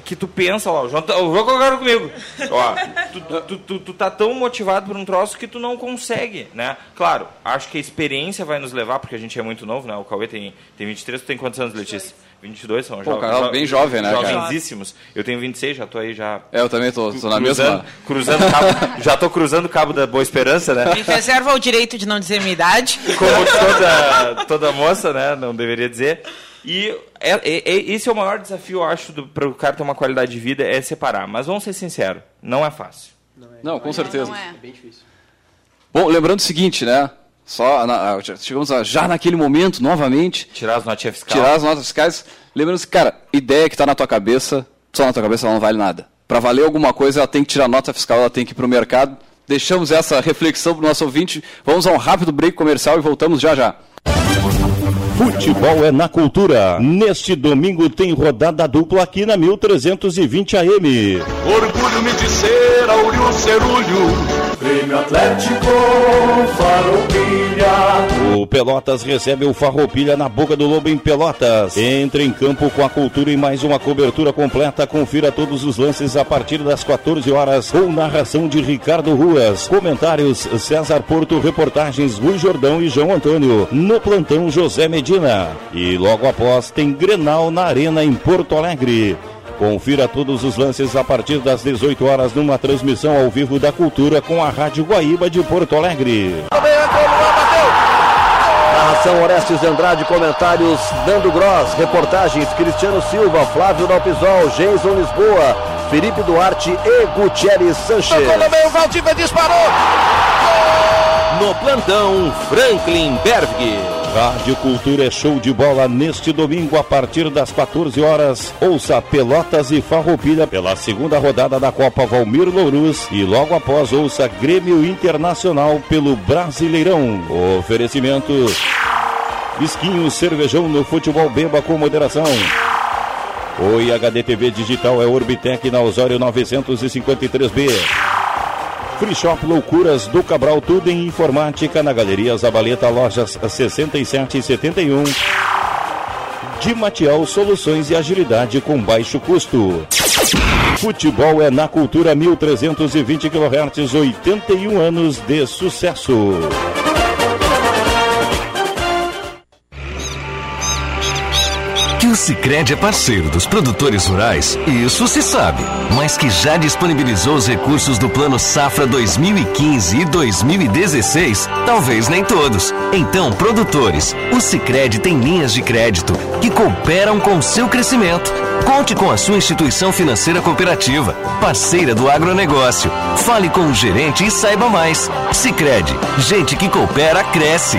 que tu pensa, ó, o João, o João comigo. Ó, tu, tu, tu, tu, tá tão motivado por um troço que tu não consegue, né? Claro, acho que a experiência vai nos levar, porque a gente é muito novo, né? O Cauê tem, tem 23, tu tem quantos anos, Letícia? 22, são jovens. Jo bem jovem, né, Jovenzíssimos. Eu tenho 26, já tô aí já... É, eu também tô, tô na mesma... Cruzando cabo, já tô cruzando o cabo da Boa Esperança, né? Me reserva o direito de não dizer minha idade. Como toda, toda moça, né? Não deveria dizer. E é, é, é, esse é o maior desafio, eu acho, para o cara ter uma qualidade de vida, é separar. Mas vamos ser sinceros, não é fácil. Não, é. não com certeza. Não, é. é bem difícil. Bom, lembrando o seguinte, né? Só na, chegamos a, já naquele momento, novamente. Tirar as notas fiscais. Tirar as notas fiscais. Lembrando que, cara, ideia que está na tua cabeça, só na tua cabeça ela não vale nada. Para valer alguma coisa, ela tem que tirar nota fiscal, ela tem que ir para o mercado. Deixamos essa reflexão para o nosso ouvinte. Vamos a um rápido break comercial e voltamos já já. Futebol é na cultura. Neste domingo tem rodada dupla aqui na 1320 AM. Orgulho-me de ser Auril Cerulho Grêmio Atlético Farroupilha. O Pelotas recebe o Farroupilha na Boca do Lobo em Pelotas. Entre em campo com a cultura e mais uma cobertura completa. Confira todos os lances a partir das 14 horas com narração de Ricardo Ruas. Comentários César Porto, reportagens Rui Jordão e João Antônio. No plantão José Medina. E logo após tem Grenal na Arena em Porto Alegre. Confira todos os lances a partir das 18 horas numa transmissão ao vivo da Cultura com a Rádio Guaíba de Porto Alegre. Narração Orestes Andrade, comentários Nando Gross, reportagens Cristiano Silva, Flávio Dalpisol, Jason Lisboa, Felipe Duarte e Gutierrez Sanches. Tocou meio, Valdívia disparou! No plantão, Franklin Berg. Rádio Cultura é show de bola neste domingo a partir das 14 horas. Ouça Pelotas e Farroupilha pela segunda rodada da Copa Valmir Louruz e logo após ouça Grêmio Internacional pelo Brasileirão. Oferecimento Esquinho Cervejão no futebol beba com moderação. Oi HD TV Digital é Orbitec na Osório 953B. Free Shop Loucuras do Cabral, tudo em informática na Galeria Zabaleta, lojas 67 e 71. De Matial, soluções e agilidade com baixo custo. Futebol é na cultura 1320 kHz, 81 anos de sucesso. O Cicred é parceiro dos produtores rurais, isso se sabe. Mas que já disponibilizou os recursos do Plano Safra 2015 e 2016, talvez nem todos. Então, produtores, o Cicred tem linhas de crédito que cooperam com o seu crescimento. Conte com a sua instituição financeira cooperativa, parceira do agronegócio. Fale com o gerente e saiba mais. Cicred, gente que coopera cresce.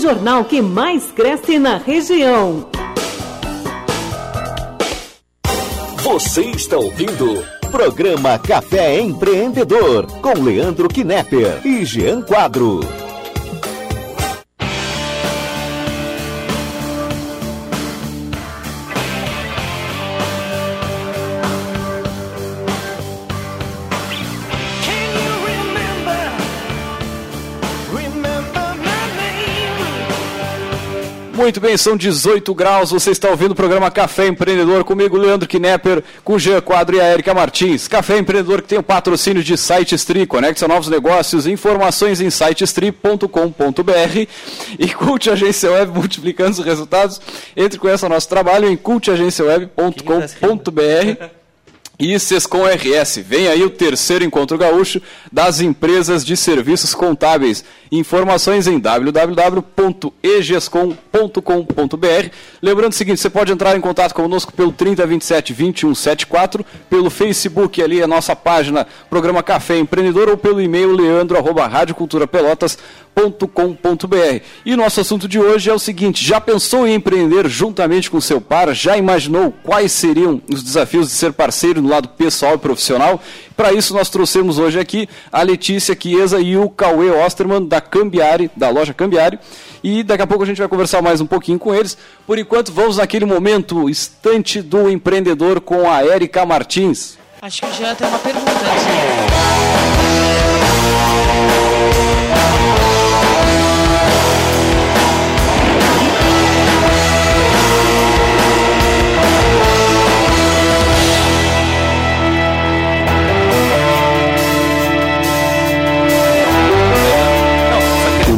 jornal que mais cresce na região. Você está ouvindo Programa Café Empreendedor com Leandro Knepper e Jean Quadro. Muito bem, são 18 graus. Você está ouvindo o programa Café Empreendedor comigo, Leandro Knepper, com Jean Quadro e a Erika Martins. Café Empreendedor que tem o patrocínio de SiteStri, conecta novos negócios, informações em sitestri.com.br e Cult Agência Web multiplicando os resultados. Entre e conheça nosso trabalho em cultagenciaweb.com.br. E RS, vem aí o terceiro encontro gaúcho das empresas de serviços contábeis. Informações em www.egescom.com.br. Lembrando o seguinte, você pode entrar em contato conosco pelo 3027 2174, pelo Facebook ali a nossa página Programa Café Empreendedor ou pelo e-mail leandro@radioculturapelotas.com.br. E nosso assunto de hoje é o seguinte: já pensou em empreender juntamente com seu par? Já imaginou quais seriam os desafios de ser parceiro no lado pessoal e profissional? Para isso nós trouxemos hoje aqui a Letícia Chiesa e o Cauê Osterman da Cambiari, da loja Cambiari. E daqui a pouco a gente vai conversar mais um pouquinho com eles. Por enquanto, vamos naquele momento estante do empreendedor com a Érica Martins. Acho que Jean tem uma pergunta.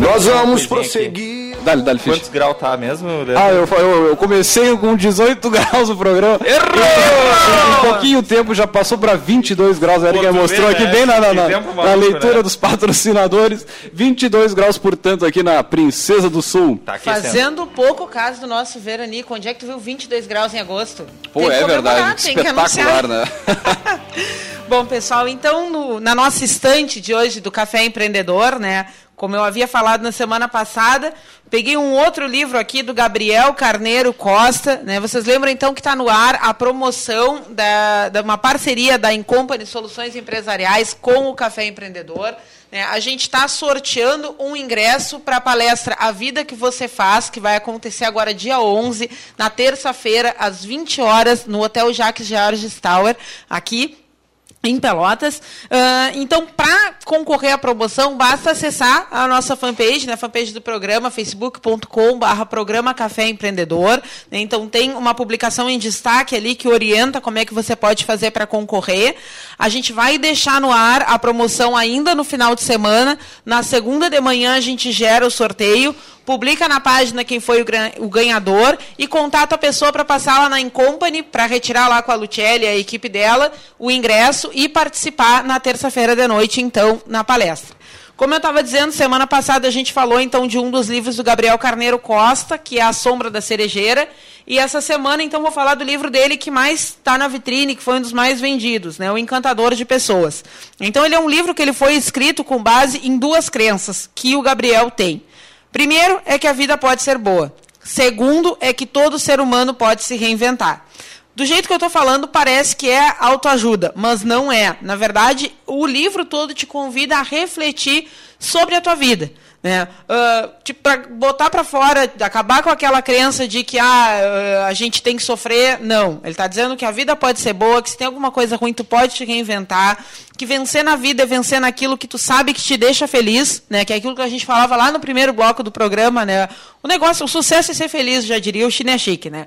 Nós vamos prosseguir. Dale, dale, Quantos graus tá mesmo? Leandro? Ah, eu, eu, eu, comecei com 18 [laughs] graus o programa. Errou! Em pouquinho tempo já passou para 22 graus. A Erika mostrou vê, aqui né? bem na, na, na, na leitura né? dos patrocinadores. 22 graus, portanto, aqui na Princesa do Sul. Tá Fazendo pouco caso do nosso veranico. Onde é que tu viu 22 graus em agosto? Pô, é verdade. Espetacular, né? [laughs] Bom, pessoal, então no, na nossa estante de hoje do Café Empreendedor, né? Como eu havia falado na semana passada, peguei um outro livro aqui do Gabriel Carneiro Costa. Né? Vocês lembram então que está no ar a promoção da, uma parceria da Incompany Soluções Empresariais com o Café Empreendedor. Né? A gente está sorteando um ingresso para a palestra A Vida que Você Faz, que vai acontecer agora dia 11, na terça-feira, às 20 horas, no Hotel Jacques George Tower, aqui em Pelotas. Uh, então, para concorrer à promoção, basta acessar a nossa fanpage, né, a fanpage do programa, facebook.com.br programa Café Empreendedor. Né, então, tem uma publicação em destaque ali que orienta como é que você pode fazer para concorrer. A gente vai deixar no ar a promoção ainda no final de semana. Na segunda de manhã, a gente gera o sorteio publica na página quem foi o ganhador e contata a pessoa para passar lá na Incompany para retirar lá com a Lucelli, a equipe dela, o ingresso e participar na terça-feira de noite, então, na palestra. Como eu estava dizendo, semana passada a gente falou então de um dos livros do Gabriel Carneiro Costa, que é A Sombra da Cerejeira, e essa semana então vou falar do livro dele que mais está na vitrine, que foi um dos mais vendidos, né, O Encantador de Pessoas. Então ele é um livro que ele foi escrito com base em duas crenças que o Gabriel tem. Primeiro é que a vida pode ser boa. Segundo é que todo ser humano pode se reinventar. Do jeito que eu estou falando, parece que é autoajuda, mas não é. Na verdade, o livro todo te convida a refletir sobre a tua vida. Né? Uh, tipo, para botar para fora, acabar com aquela crença de que ah, a gente tem que sofrer. Não. Ele está dizendo que a vida pode ser boa, que se tem alguma coisa ruim, tu pode te reinventar. Que vencer na vida é vencer naquilo que tu sabe que te deixa feliz, né? Que é aquilo que a gente falava lá no primeiro bloco do programa, né? O negócio, o sucesso é ser feliz, já diria o Chinechique, né?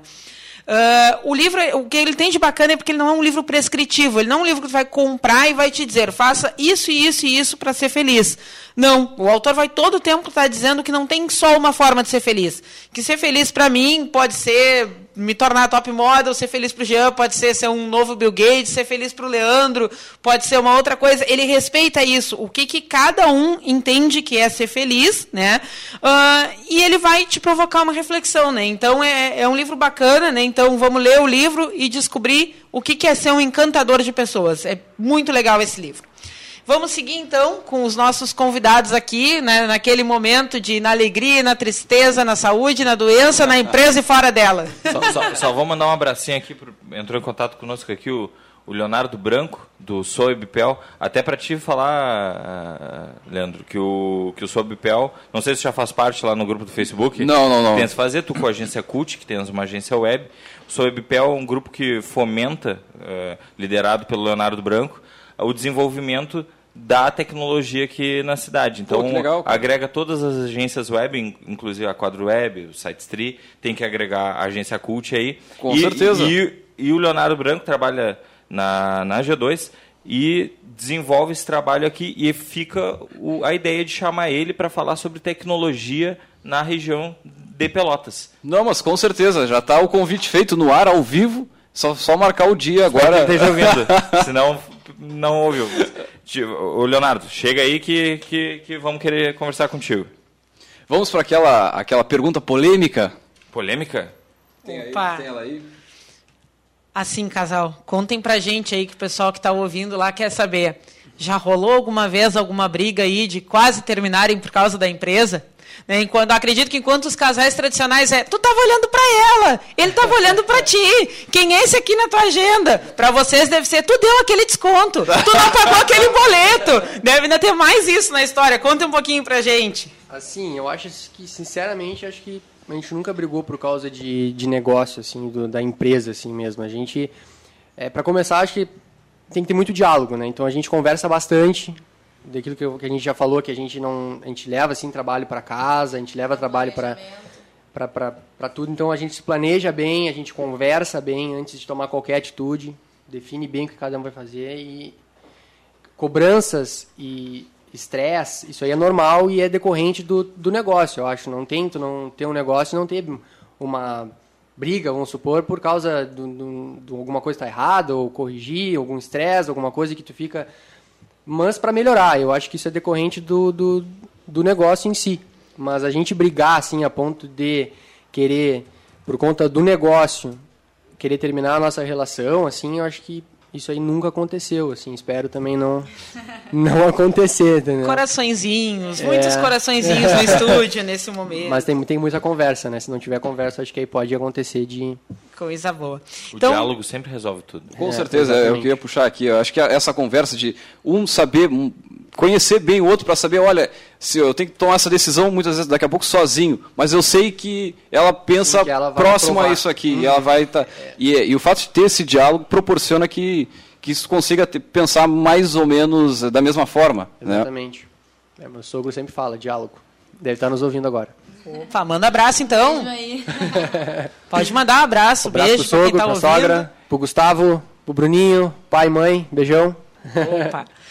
Uh, o livro, o que ele tem de bacana é porque ele não é um livro prescritivo, ele não é um livro que tu vai comprar e vai te dizer, faça isso, isso e isso para ser feliz. Não, o autor vai todo o tempo estar tá dizendo que não tem só uma forma de ser feliz. Que ser feliz para mim pode ser me tornar top model, ser feliz para o Jean, pode ser ser um novo Bill Gates, ser feliz para o Leandro, pode ser uma outra coisa. Ele respeita isso, o que, que cada um entende que é ser feliz, né? Uh, e ele vai te provocar uma reflexão, né? Então é, é um livro bacana, né? Então vamos ler o livro e descobrir o que, que é ser um encantador de pessoas. É muito legal esse livro. Vamos seguir então com os nossos convidados aqui, né, naquele momento de na alegria, na tristeza, na saúde, na doença, na empresa e fora dela. Só, só, só vou mandar um abracinho aqui, pro, entrou em contato conosco aqui o, o Leonardo Branco, do Soibpel, até para te falar, uh, Leandro, que o, que o Soibpel, não sei se já faz parte lá no grupo do Facebook. Não, não, não. Pensa fazer, tu com a agência CUT, que tens uma agência web. O Soibpel é um grupo que fomenta, uh, liderado pelo Leonardo Branco, o desenvolvimento da tecnologia aqui na cidade. Então, Pô, agrega todas as agências web, inclusive a Quadro Web, o SiteStree, tem que agregar a agência Cult aí. Com e, certeza. E, e, o Leonardo Branco trabalha na, na G2 e desenvolve esse trabalho aqui e fica o, a ideia de chamar ele para falar sobre tecnologia na região de Pelotas. Não, mas com certeza, já está o convite feito no ar, ao vivo, só, só marcar o dia agora. Esteja ouvindo, [laughs] senão não ouviu. O Leonardo, chega aí que, que, que vamos querer conversar contigo. Vamos para aquela, aquela pergunta polêmica. Polêmica? Tem, aí, tem ela aí? Assim, casal, contem pra gente aí que o pessoal que está ouvindo lá quer saber. Já rolou alguma vez alguma briga aí de quase terminarem por causa da empresa? Né? Enquanto, acredito que enquanto os casais tradicionais é, tu estava olhando para ela, ele estava olhando para ti. Quem é esse aqui na tua agenda? Para vocês deve ser, tu deu aquele desconto, tu não pagou aquele boleto. Deve ainda ter mais isso na história. Conta um pouquinho pra gente. Assim, eu acho que, sinceramente, acho que a gente nunca brigou por causa de, de negócio, assim, do, da empresa, assim mesmo. A gente, é, para começar, acho que tem que ter muito diálogo, né? Então a gente conversa bastante, daquilo que, que a gente já falou, que a gente não a gente leva assim trabalho para casa, a gente leva trabalho para para tudo. Então a gente se planeja bem, a gente conversa bem antes de tomar qualquer atitude, define bem o que cada um vai fazer e cobranças e estresse, isso aí é normal e é decorrente do, do negócio, eu acho. Não tem, tu não ter um negócio não ter uma briga, vamos supor, por causa de alguma coisa está errada, ou corrigir, algum estresse, alguma coisa que tu fica mas para melhorar. Eu acho que isso é decorrente do, do, do negócio em si. Mas a gente brigar assim a ponto de querer, por conta do negócio, querer terminar a nossa relação, assim, eu acho que isso aí nunca aconteceu, assim, espero também não [laughs] não acontecer, entendeu? Coraçõezinhos, muitos é. coraçõezinhos no [laughs] estúdio nesse momento. Mas tem, tem muita conversa, né? Se não tiver conversa, acho que aí pode acontecer de... Coisa boa. O então, diálogo sempre resolve tudo. Com é, certeza, exatamente. eu queria puxar aqui, eu acho que essa conversa de um saber, conhecer bem o outro para saber, olha, se eu tenho que tomar essa decisão muitas vezes daqui a pouco sozinho, mas eu sei que ela pensa que ela próximo a isso aqui, e ela vai tá, é. e, e, o fato de ter esse diálogo proporciona que que isso consiga ter, pensar mais ou menos da mesma forma, né? Exatamente. Né? É, meu sogro sempre fala diálogo. Deve estar nos ouvindo agora. Opa, manda abraço então. [laughs] Pode mandar um abraço, um abraço beijo pro sogro, pra, quem tá pra sogra, pro Gustavo, pro Bruninho, pai, mãe, beijão. Opa. [laughs]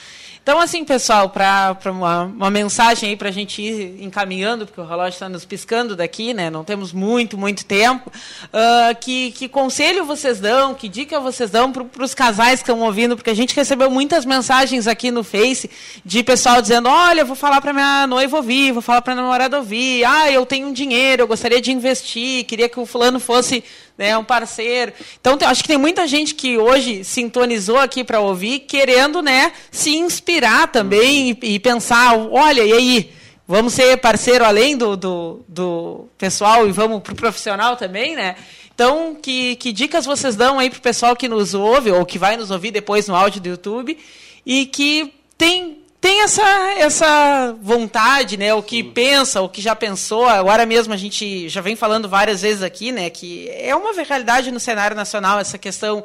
Então, assim, pessoal, para uma, uma mensagem aí para a gente ir encaminhando, porque o relógio está nos piscando daqui, né? Não temos muito, muito tempo. Uh, que, que conselho vocês dão, que dica vocês dão para os casais que estão ouvindo? Porque a gente recebeu muitas mensagens aqui no Face de pessoal dizendo: olha, vou falar para minha noiva ouvir, vou falar para a namorada ouvir. Ah, eu tenho um dinheiro, eu gostaria de investir, queria que o fulano fosse né, um parceiro. Então, acho que tem muita gente que hoje sintonizou aqui para ouvir, querendo né, se inspirar também uhum. e, e, pensar, olha, e aí, vamos ser parceiro além do, do, do pessoal e vamos para o profissional também, né? Então, que, que dicas vocês dão aí para o pessoal que nos ouve ou que vai nos ouvir depois no áudio do YouTube e que tem tem essa, essa vontade, né? O que Sim. pensa, o que já pensou. Agora mesmo a gente já vem falando várias vezes aqui, né? Que é uma realidade no cenário nacional essa questão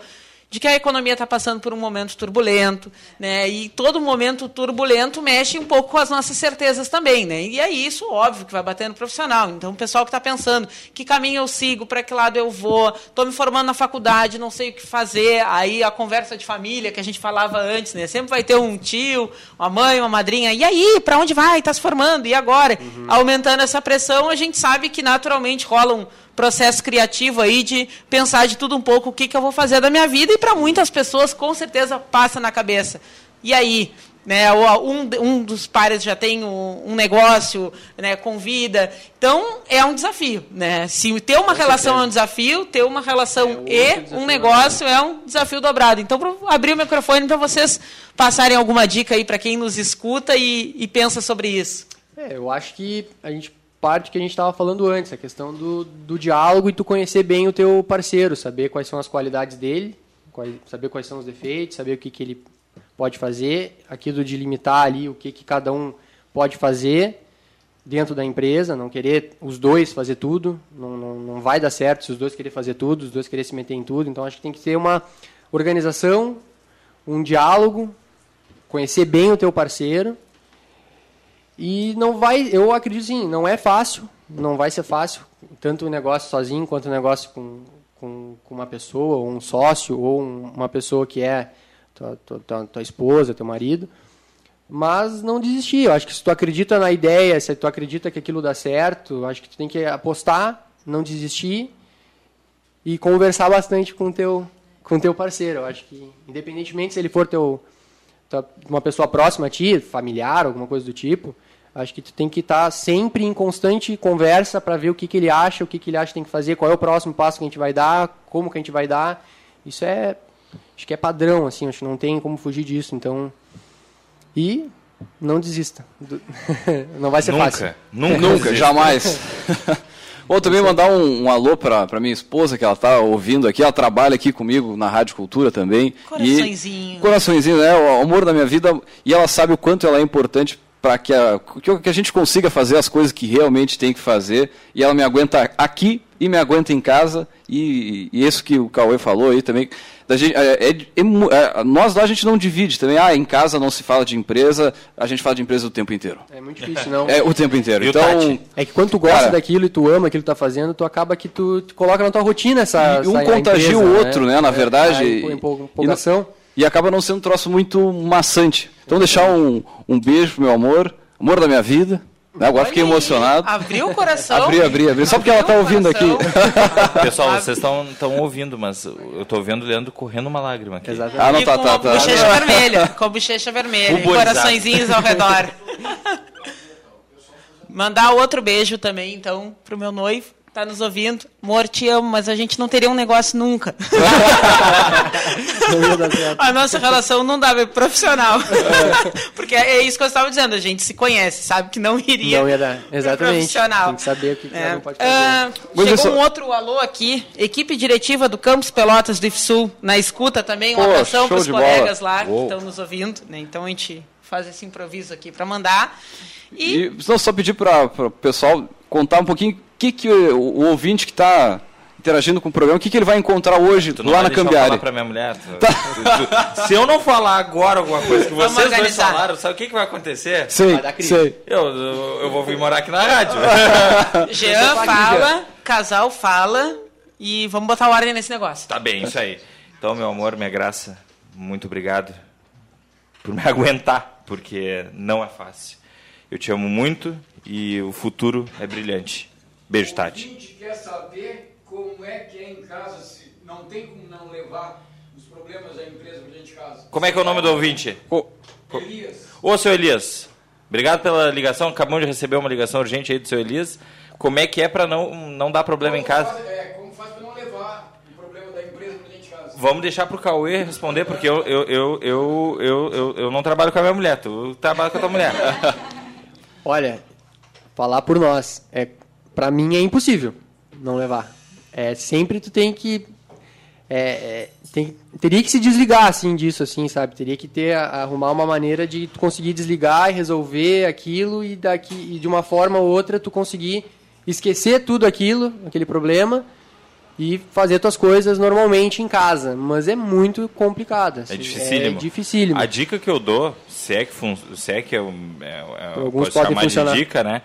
de que a economia está passando por um momento turbulento, né? E todo momento turbulento mexe um pouco com as nossas certezas também, né? E é isso, óbvio, que vai bater no profissional. Então, o pessoal que está pensando, que caminho eu sigo, para que lado eu vou, estou me formando na faculdade, não sei o que fazer, aí a conversa de família que a gente falava antes, né? Sempre vai ter um tio, uma mãe, uma madrinha, e aí, para onde vai? Está se formando, e agora? Uhum. Aumentando essa pressão, a gente sabe que naturalmente rolam processo criativo aí de pensar de tudo um pouco o que, que eu vou fazer da minha vida e para muitas pessoas com certeza passa na cabeça. E aí, né, um, um dos pares já tem um, um negócio, né, com vida. Então, é um desafio. Né? Se ter uma com relação certeza. é um desafio, ter uma relação é e um negócio é um desafio dobrado. Então, para abrir o microfone para vocês passarem alguma dica aí para quem nos escuta e, e pensa sobre isso. É, eu acho que a gente parte que a gente estava falando antes, a questão do, do diálogo e tu conhecer bem o teu parceiro, saber quais são as qualidades dele, quais, saber quais são os defeitos, saber o que, que ele pode fazer, aquilo de limitar ali o que, que cada um pode fazer dentro da empresa, não querer os dois fazer tudo, não, não, não vai dar certo se os dois querem fazer tudo, os dois querem se meter em tudo, então acho que tem que ter uma organização, um diálogo, conhecer bem o teu parceiro e não vai, eu acredito sim, não é fácil, não vai ser fácil, tanto o negócio sozinho quanto o negócio com, com, com uma pessoa, ou um sócio, ou um, uma pessoa que é tua, tua, tua, esposa, teu marido. Mas não desistir. Eu acho que se tu acredita na ideia, se tu acredita que aquilo dá certo, acho que tu tem que apostar, não desistir e conversar bastante com teu com teu parceiro. Eu acho que independentemente se ele for teu uma pessoa próxima a ti, familiar, alguma coisa do tipo, Acho que tu tem que estar tá sempre em constante conversa para ver o que, que ele acha, o que, que ele acha que tem que fazer, qual é o próximo passo que a gente vai dar, como que a gente vai dar. Isso é, acho que é padrão, assim, acho que não tem como fugir disso. Então, e não desista. [laughs] não vai ser nunca, fácil. Nunca, nunca, jamais. [laughs] Vou também mandar um, um alô para minha esposa, que ela está ouvindo aqui. Ela trabalha aqui comigo na Rádio Cultura também. Coraçõezinho. E, coraçõezinho, né? O amor da minha vida. E ela sabe o quanto ela é importante para que a, que a gente consiga fazer as coisas que realmente tem que fazer. E ela me aguenta aqui e me aguenta em casa. E, e isso que o Cauê falou aí também. Da gente, é, é, é, nós lá a gente não divide também. Ah, em casa não se fala de empresa, a gente fala de empresa o tempo inteiro. É muito difícil, não. [laughs] É o tempo inteiro. então, é que quando tu gosta cara, daquilo e tu ama aquilo que tu tá fazendo, tu acaba que tu, tu coloca na tua rotina essa. E um essa, contagia o outro, né? né na é, verdade. É, empolgação. E, e acaba não sendo um troço muito maçante. Então deixar um, um beijo pro meu amor, amor da minha vida. Né? Agora fiquei emocionado. Abriu o coração. abri, abri, abri. Só porque ela está ouvindo aqui. [laughs] Pessoal, vocês estão ouvindo, mas eu estou vendo o Leandro correndo uma lágrima aqui. Exatamente. Ah, não, tá, tá, tá. Com bochecha vermelha. Com bochecha vermelha. E coraçõezinhos ao redor. [laughs] Mandar outro beijo também, então, pro meu noivo. Tá nos ouvindo, amor, te amo, mas a gente não teria um negócio nunca. [laughs] a nossa relação não dava profissional. [laughs] Porque é isso que eu estava dizendo, a gente se conhece, sabe que não iria. Não ia dar, exatamente. Profissional. Tem que saber o que, que É. não pode fazer. Ah, Mas chegou isso- um outro alô aqui, equipe diretiva do Campus Pelotas do IFSUL, na escuta também, um Pô, abração show para os colegas bola. lá que Uou. estão nos ouvindo, né? Então a gente faz esse improviso aqui para mandar. E, E não, só pedir para o pessoal contar um pouquinho que, que o, o ouvinte que está interagindo com o programa, o que, que ele vai encontrar hoje lá na Cambiare. falar pra minha mulher? Tu- tu- [laughs] tu- se eu não falar agora alguma coisa que Vamos vocês dois organizar. falaram, sabe o que, que vai acontecer? Sei, Vai dar crise. sei. Eu, eu, eu vou vir morar aqui na rádio. [laughs] Jean fala, casal fala e vamos botar ordem nesse negócio. Tá bem, isso aí. Então, meu amor, minha graça, muito obrigado por me [laughs] aguentar, porque não é fácil. Eu te amo muito e o futuro é brilhante. Beijo, Tati. gente quer saber como é que é em casa, se não tem como não levar os problemas da empresa pra dentro de casa. Como é que é o nome do ouvinte? Elias. Ô, seu Elias, obrigado pela ligação. Acabamos de receber uma ligação urgente aí do seu Elias. Como é que é pra não, não dar problema em casa? Faz- é, como faz pra não levar o problema da empresa pra dentro de casa? Vamos deixar pro Cauê responder, porque eu, eu, eu, eu, eu, eu, eu não trabalho com a minha mulher. Tu trabalha com a tua mulher. Olha, falar por nós, é para mim é impossível não levar. É sempre tu tem que é, é, tem, teria que se desligar assim disso assim, sabe? Teria que ter arrumar uma maneira de tu conseguir desligar e resolver aquilo e daqui e de uma forma ou outra tu conseguir esquecer tudo aquilo, aquele problema e fazer tuas coisas normalmente em casa, mas é muito complicado. É assim, dificílimo. É dificílimo. A dica que eu dou, se é que, fun se é, que é, um- é, é Alguns pode podem chamar funcionar. de dica, né?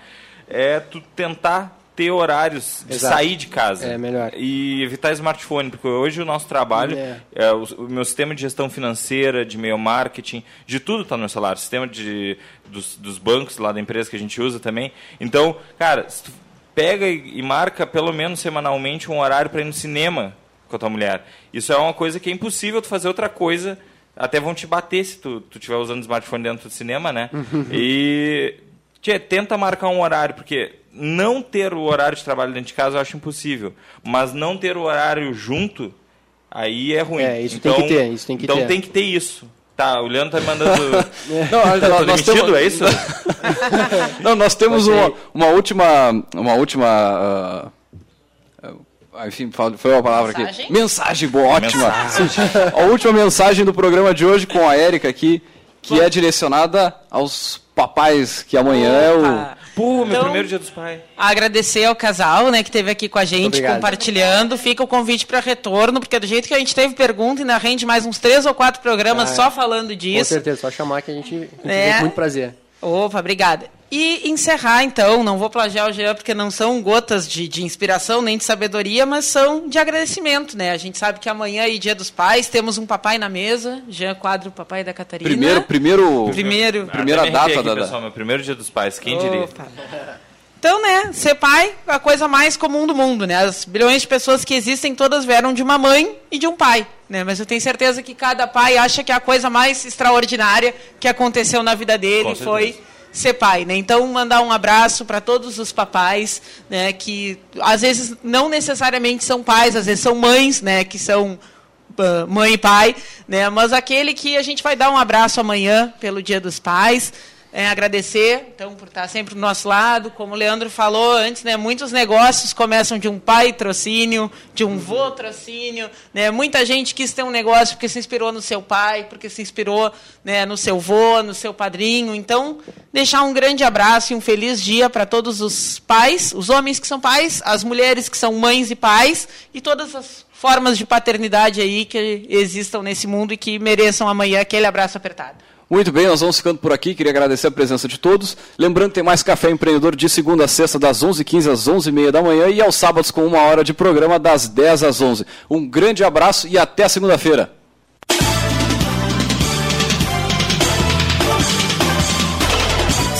É tu tentar ter horários de Exato. sair de casa. É melhor. E evitar smartphone, porque hoje o nosso trabalho, É. é, o, o meu sistema de gestão financeira, de e-mail marketing, de tudo está no meu celular. Sistema de, dos, dos bancos lá da empresa que a gente usa também. Então, cara, se tu pega e, e marca pelo menos semanalmente um horário para ir no cinema com a tua mulher. Isso é uma coisa que é impossível tu fazer outra coisa. Até vão te bater se tu tu estiver usando smartphone dentro do cinema, né? e tchê, tenta marcar um horário, porque não ter o horário de trabalho dentro de casa eu acho impossível. Mas não ter o horário junto, aí é ruim. É, isso tem que ter, isso tem que então ter. tem que ter isso. Tá, o Leandro tá me mandando. [laughs] Não, tá, nós- tô nós demitido, temos- é isso? [laughs] Não, nós temos uma, uma última. Uma última. ah, enfim, foi uma palavra Mensagem? aqui. Mensagem boa, ótima. Mensagem. A última mensagem do programa de hoje com a Érica aqui, que é direcionada aos papais, que amanhã é o. Pô, meu Então- primeiro dia dos pais. Agradecer ao casal, né, que esteve aqui com a gente, obrigado. compartilhando. Fica o convite para retorno, porque do jeito que a gente teve pergunta, ainda rende mais uns três ou quatro programas Ah, é. só falando Com disso. certeza, só chamar que a gente, a gente É. vem com muito prazer. Opa, obrigada. E encerrar, então, não vou plagiar o Jean, porque não são gotas de, de inspiração nem de sabedoria, mas são de agradecimento, né? A gente sabe que amanhã é dia dos pais, temos um papai na mesa, Jean Quadro, papai da Catarina. Primeiro, primeiro. Primeiro. Primeira data aqui, da- pessoal, meu primeiro dia dos pais, quem diria? Opa. Então, né, ser pai é a coisa mais comum do mundo, né? As bilhões de pessoas que existem, todas vieram de uma mãe e de um pai, né? Mas eu tenho certeza que cada pai acha que a coisa mais extraordinária que aconteceu na vida dele foi. Ser pai, né? Então, mandar um abraço para todos os papais, né, que às vezes não necessariamente são pais, às vezes são mães, né, que são ah, mãe e pai, né? Mas aquele que a gente vai dar um abraço amanhã pelo Dia dos Pais. É, agradecer, então, por estar sempre do nosso lado. Como o Leandro falou antes, né, muitos negócios começam de um pai trocínio, de um vô trocínio. Né, muita gente quis ter um negócio porque se inspirou no seu pai, porque se inspirou né, no seu vô, no seu padrinho. Então, deixar um grande abraço e um feliz dia para todos os pais, os homens que são pais, as mulheres que são mães e pais, e todas as formas de paternidade aí que existam nesse mundo e que mereçam amanhã aquele abraço apertado. Muito bem, nós vamos ficando por aqui. Queria agradecer a presença de todos. Lembrando que tem mais Café Empreendedor de segunda a sexta, das 11h15 às 11h30 da manhã e aos sábados com uma hora de programa, das 10 às 11 Um grande abraço e até segunda-feira.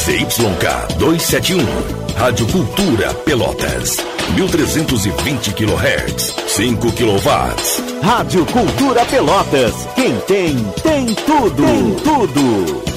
CYK 271, Rádio Cultura Pelotas, 1320 kHz, 5 kW. Rádio Cultura Pelotas. Quem tem, tem tudo. Tem tudo.